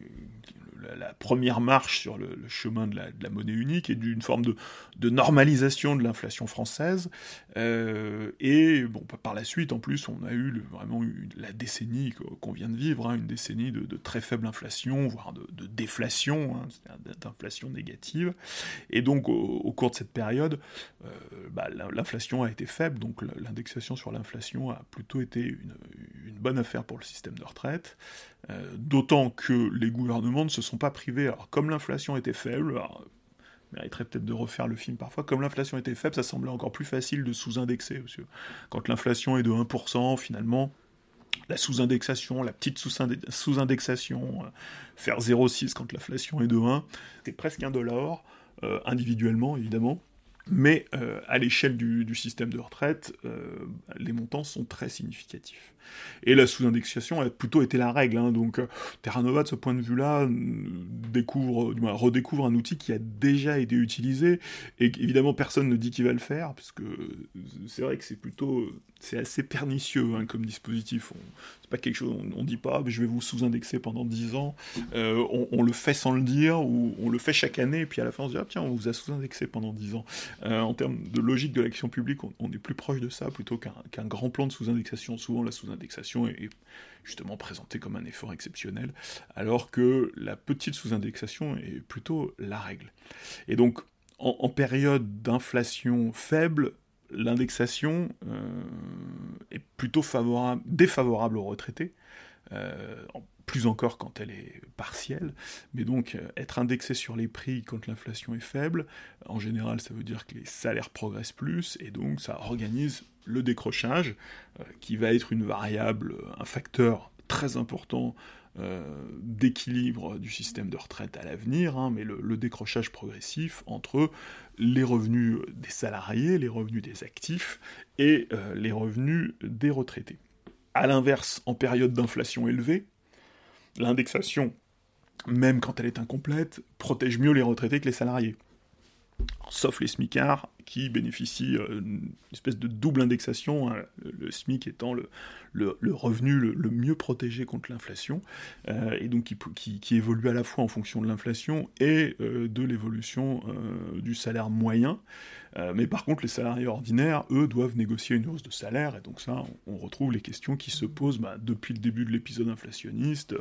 la, première marche sur le, chemin de la, monnaie unique et d'une forme de, normalisation de l'inflation française. Euh, et bon, par la suite, en plus, on a eu vraiment la décennie qu'on vient de vivre, hein, une décennie de, très faible inflation, voire de, déflation, hein, d'inflation négative. Et donc, au, cours de cette période, euh, bah, l'inflation a été faible, donc l'indexation sur l'inflation a plutôt été une, bonne affaire pour le système de retraite. Euh, d'autant que les gouvernements ne se sont pas privés. Alors, comme l'inflation était faible, alors, mériterait peut-être de refaire le film parfois. Comme l'inflation était faible, ça semblait encore plus facile de sous-indexer. Quand l'inflation est de 1%, finalement, la sous-indexation, la petite sous-indexation, euh, faire 0,6 quand l'inflation est de 1, c'est presque un dollar, euh, individuellement évidemment. Mais à l'échelle du, système de retraite, les montants sont très significatifs. Et la sous-indexation a plutôt été la règle. Hein. donc Terra Nova, de ce point de vue-là, découvre, redécouvre un outil qui a déjà été utilisé, et évidemment personne ne dit qu'il va le faire, parce que c'est vrai que c'est plutôt, c'est assez pernicieux hein, comme dispositif. C'est pas quelque chose, on, ne dit pas, je vais vous sous-indexer pendant 10 ans. Euh, on, le fait sans le dire, ou on le fait chaque année, et puis à la fin on se dit, ah, tiens, on vous a sous-indexé pendant 10 ans. Euh, en termes de logique de l'action publique, on, est plus proche de ça plutôt qu'un grand plan de sous-indexation. Souvent, la sous indexation est justement présentée comme un effort exceptionnel, alors que la petite sous-indexation est plutôt la règle. Et donc, en, période d'inflation faible, l'indexation euh, est plutôt favorable, défavorable aux retraités, euh, plus encore quand elle est partielle, mais donc euh, être indexé sur les prix quand l'inflation est faible, en général ça veut dire que les salaires progressent plus, et donc ça organise le décrochage, euh, qui va être une variable, un facteur très important d'équilibre du système de retraite à l'avenir, hein, mais le, décrochage progressif entre les revenus des salariés, les revenus des actifs et les revenus des retraités. A l'inverse, en période d'inflation élevée, l'indexation, même quand elle est incomplète, protège mieux les retraités que les salariés. Sauf les smicards, qui bénéficient d'une espèce de double indexation, hein, le SMIC étant le, revenu le, mieux protégé contre l'inflation, euh, et donc qui, évolue à la fois en fonction de l'inflation et euh, de l'évolution euh, du salaire moyen. Mais par contre, les salariés ordinaires, eux, doivent négocier une hausse de salaire, et donc ça, on, retrouve les questions qui se posent bah, depuis le début de l'épisode inflationniste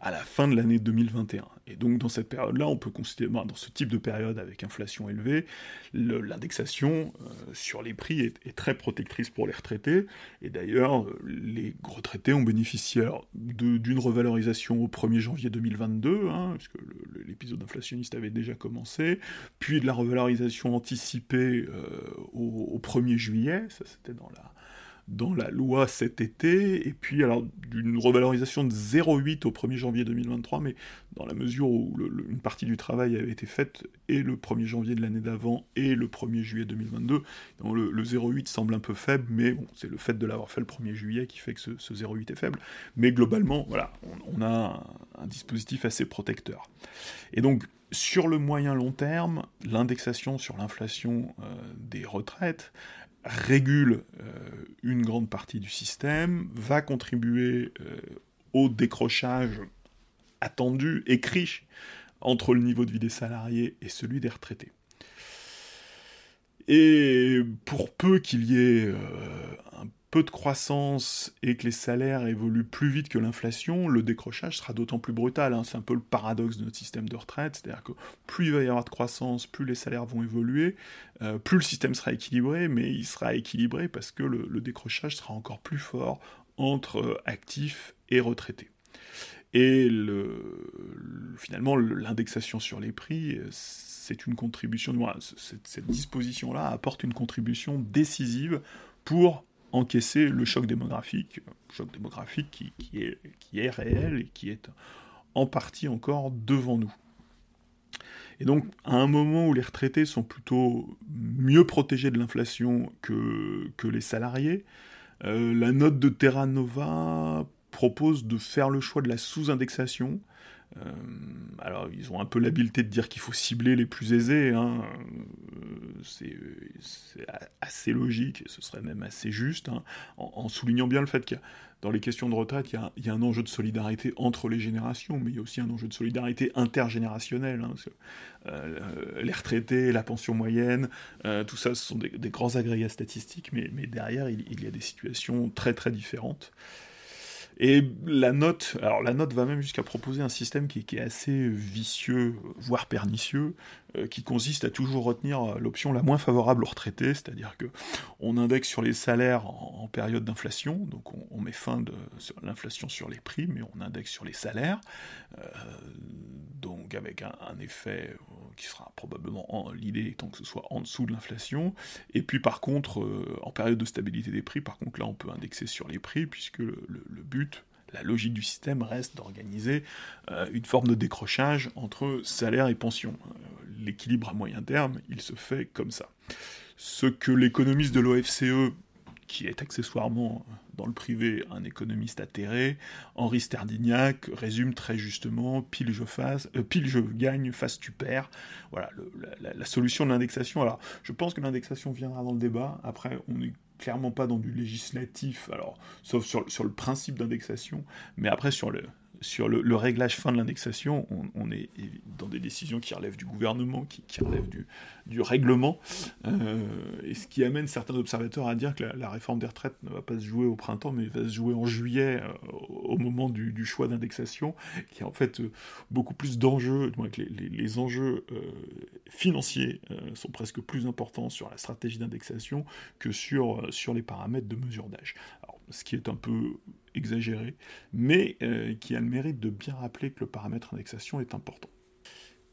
à la fin de l'année 2021. Et donc dans cette période-là, on peut considérer, bah, dans ce type de période avec inflation élevée, l'indexation sur les prix est, est, très protectrice pour les retraités, et d'ailleurs, les retraités ont bénéficié d'une revalorisation au 1er janvier 2022, hein, puisque l'épisode inflationniste avait déjà commencé, puis de la revalorisation anticipée euh, au, au, 1er juillet, ça c'était dans la, dans la loi cet été, et puis alors d'une revalorisation de 0,8 au 1er janvier 2023, mais dans la mesure où une partie du travail avait été faite et le 1er janvier de l'année d'avant et le 1er juillet 2022, donc le, 0,8 semble un peu faible, mais c'est le fait de l'avoir fait le 1er juillet qui fait que ce, 0,8 est faible, mais globalement, voilà, on, a un, dispositif assez protecteur. Et donc, sur le moyen long terme, l'indexation sur l'inflation euh, des retraites, régule euh, une grande partie du système, va contribuer euh, au décrochage attendu, écrit, entre le niveau de vie des salariés et celui des retraités. Et pour peu qu'il y ait euh, un peu de croissance et que les salaires évoluent plus vite que l'inflation, le décrochage sera d'autant plus brutal. Hein. C'est un peu le paradoxe de notre système de retraite, c'est-à-dire que plus il va y avoir de croissance, plus les salaires vont évoluer, euh, plus le système sera équilibré, mais il sera équilibré parce que le, décrochage sera encore plus fort entre euh, actifs et retraités. Et finalement, l'indexation sur les prix, c'est une contribution, cette disposition-là apporte une contribution décisive pour encaisser le choc démographique, choc démographique qui, est, qui est réel et qui est en partie encore devant nous. Et donc, à un moment où les retraités sont plutôt mieux protégés de l'inflation que, que les salariés, euh, la note de Terra Nova propose de faire le choix de la sous-indexation, euh, alors, ils ont un peu l'habileté de dire qu'il faut cibler les plus aisés. Hein. Euh, c'est assez logique et ce serait même assez juste, hein, en, soulignant bien le fait a, dans les questions de retraite, il y, a, un enjeu de solidarité entre les générations, mais il y a aussi un enjeu de solidarité intergénérationnelle. Hein, euh, les retraités, la pension moyenne, tout ça, ce sont des, grands agrégats statistiques, mais, derrière, il, y a des situations très très différentes. Et la note, alors la note va même jusqu'à proposer un système qui, est assez vicieux, voire pernicieux, qui consiste à toujours retenir l'option la moins favorable aux retraités, c'est-à-dire que on indexe sur les salaires en, période d'inflation, donc on, met fin de l'inflation sur les prix, mais on indexe sur les salaires, euh, donc avec un, effet euh, qui sera probablement l'idée étant que ce soit en dessous de l'inflation. Et puis par contre, en période de stabilité des prix, par contre là on peut indexer sur les prix puisque le but la logique du système reste d'organiser une forme de décrochage entre salaire et pension l'équilibre à moyen terme, il se fait comme ça. Ce que l'économiste de l'OFCE, qui est accessoirement dans le privé un économiste atterré, Henri Sterdignac résume très justement pile je fasse, euh, pile je gagne, face tu perds. Voilà la, solution de l'indexation. Alors je pense que l'indexation viendra dans le débat. Après on n'est clairement pas dans du législatif, alors sauf sur, sur le principe d'indexation, mais après sur le, sur le, réglage fin de l'indexation, on, est dans des décisions qui relèvent du gouvernement, qui, relèvent du, règlement, euh, et ce qui amène certains observateurs à dire que la, réforme des retraites ne va pas se jouer au printemps, mais va se jouer en juillet, euh, au moment du, choix d'indexation, qui a en fait euh, beaucoup plus d'enjeux, les, enjeux financiers sont presque plus importants sur la stratégie d'indexation que sur les paramètres de mesure d'âge. Ce qui est un peu exagéré, mais euh, qui a le mérite de bien rappeler que le paramètre indexation est important.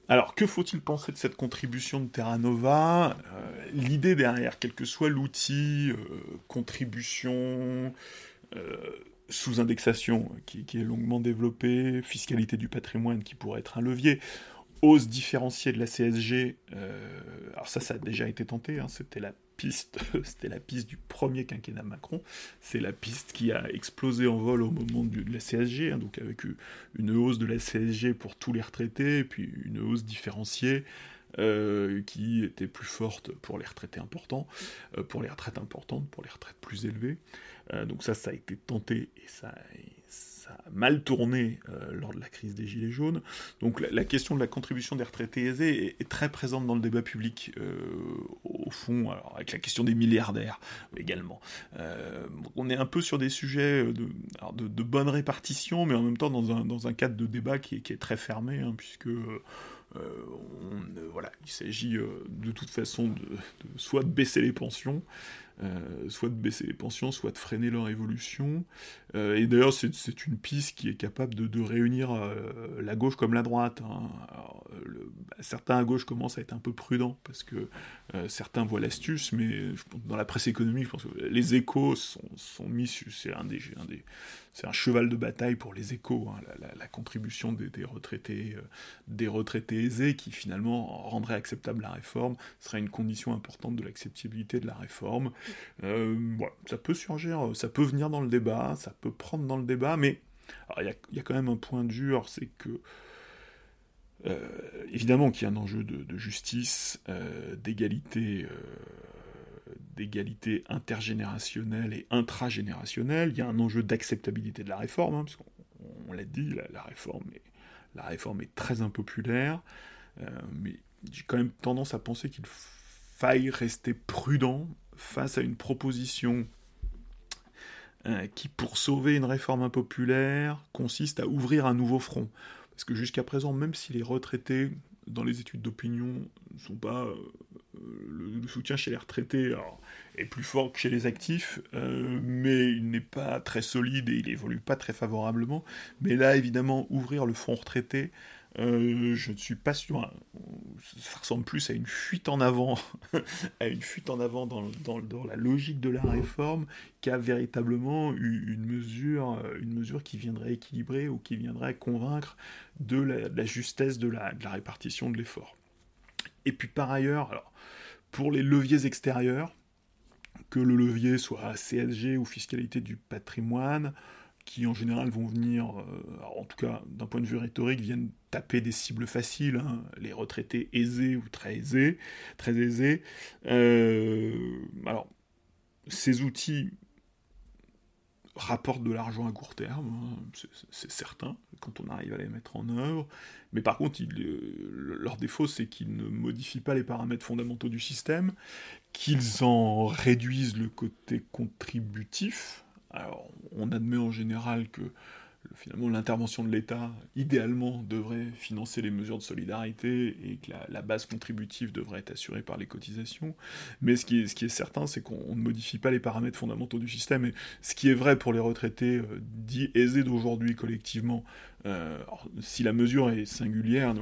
Alors, que faut-il penser de cette contribution de Terra Nova? Euh, L'idée derrière, quel que soit l'outil, euh, contribution, sous-indexation qui, est longuement développée, fiscalité du patrimoine qui pourrait être un levier, hausse différenciée de la CSG. alors ça, ça a déjà été tenté. Hein, c'était la piste, c'était la piste du premier quinquennat Macron. C'est la piste qui a explosé en vol au moment de la CSG, hein, donc avec une hausse de la CSG pour tous les retraités, et puis une hausse différenciée. Euh, qui était plus forte pour les retraités importants, euh, pour les retraites importantes, pour les retraites plus élevées. Euh, donc ça, ça a été tenté et ça, ça a mal tourné euh, lors de la crise des Gilets jaunes. Donc la, question de la contribution des retraités aisés est, très présente dans le débat public, euh, au fond, avec la question des milliardaires également. Euh, on est un peu sur des sujets de, de, bonne répartition, mais en même temps dans un, cadre de débat qui est, très fermé, hein, puisque... il s'agit de toute façon de, soit de baisser les pensions, soit de baisser les pensions, soit de freiner leur évolution. Euh, et d'ailleurs, c'est une piste qui est capable de, réunir euh, la gauche comme la droite. Hein. Bah, certains à gauche commencent à être un peu prudents parce que certains voient l'astuce, mais dans la presse économique, je pense que les échos sont, sont mis, c'est un des, un des un cheval de bataille pour les échos, hein, la, contribution des, retraités, des retraités aisés qui finalement rendrait acceptable la réforme, serait une condition importante de l'acceptabilité de la réforme. Euh, ça peut surgir, ça peut venir dans le débat, ça peut prendre dans le débat, mais il y, a quand même un point dur, c'est que euh, évidemment qu'il y a un enjeu de, justice, euh, d'égalité, d'égalité intergénérationnelle et intragénérationnelle. Il y a un enjeu d'acceptabilité de la réforme, hein, parce qu'on l'a dit, la, réforme la réforme est très impopulaire, mais j'ai quand même tendance à penser qu'il faille rester prudent face à une proposition euh, qui, pour sauver une réforme impopulaire, consiste à ouvrir un nouveau front. Parce que jusqu'à présent, même si les retraités, dans les études d'opinion, ne sont pas. Euh, le, soutien chez les retraités est plus fort que chez les actifs, euh, mais il n'est pas très solide et il évolue pas très favorablement. Mais là, évidemment, ouvrir le front retraité, euh, je ne suis pas sûr. Hein. Ça ressemble plus à une fuite en avant, à une fuite en avant dans, la logique de la réforme, qu'à véritablement une mesure, une mesure qui viendrait équilibrer ou qui viendrait convaincre de la, justesse de la, répartition de l'effort. Et puis par ailleurs, alors, pour les leviers extérieurs, que le levier soit CSG ou fiscalité du patrimoine, qui en général vont venir, euh, en tout cas d'un point de vue rhétorique, viennent taper des cibles faciles, hein, les retraités aisés ou très aisés, très aisés. Euh, alors, ces outils rapportent de l'argent à court terme, hein, c'est certain, quand on arrive à les mettre en œuvre, mais par contre, euh, leur défaut, c'est qu'ils ne modifient pas les paramètres fondamentaux du système, qu'ils en réduisent le côté contributif, alors, on admet en général que finalement l'intervention de l'État, idéalement, devrait financer les mesures de solidarité et que la, base contributive devrait être assurée par les cotisations. Mais ce qui est, certain, c'est qu'on ne modifie pas les paramètres fondamentaux du système. Et ce qui est vrai pour les retraités euh, dits aisés d'aujourd'hui collectivement, euh, si la mesure est singulière,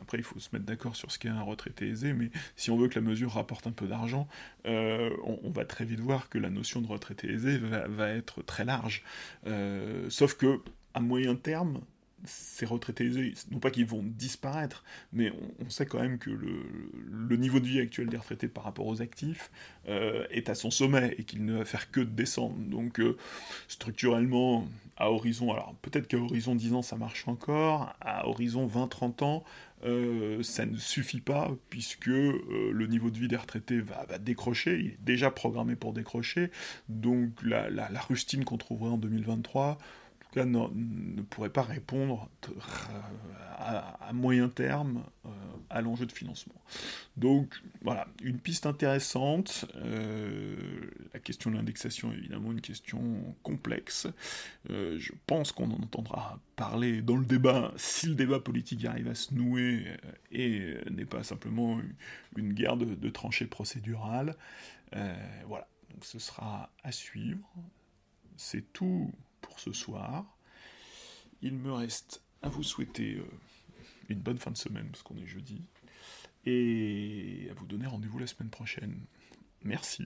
après il faut se mettre d'accord sur ce qu'est un retraité aisé, mais si on veut que la mesure rapporte un peu d'argent, euh, on, va très vite voir que la notion de retraité aisé va, être très large. sauf que à moyen terme, ces retraités non pas qu'ils vont disparaître, mais on, sait quand même que le, niveau de vie actuel des retraités par rapport aux actifs euh, est à son sommet et qu'il ne va faire que descendre. Donc euh, structurellement, à horizon, alors peut-être qu'à horizon 10 ans ça marche encore, à horizon 20-30 ans, euh, ça ne suffit pas puisque le niveau de vie des retraités va, décrocher, il est déjà programmé pour décrocher, donc la rustine qu'on trouverait en 2023 cas, ne, pourrait pas répondre à, moyen terme euh, à l'enjeu de financement. Donc voilà, une piste intéressante. Euh, la question de l'indexation est évidemment une question complexe. Euh, je pense qu'on en entendra parler dans le débat si le débat politique arrive à se nouer et n'est pas simplement une guerre de, de tranchées procédurales. voilà, donc ce sera à suivre. C'est tout ce soir. Il me reste à vous souhaiter euh, une bonne fin de semaine, parce qu'on est jeudi, et à vous donner rendez-vous la semaine prochaine. Merci.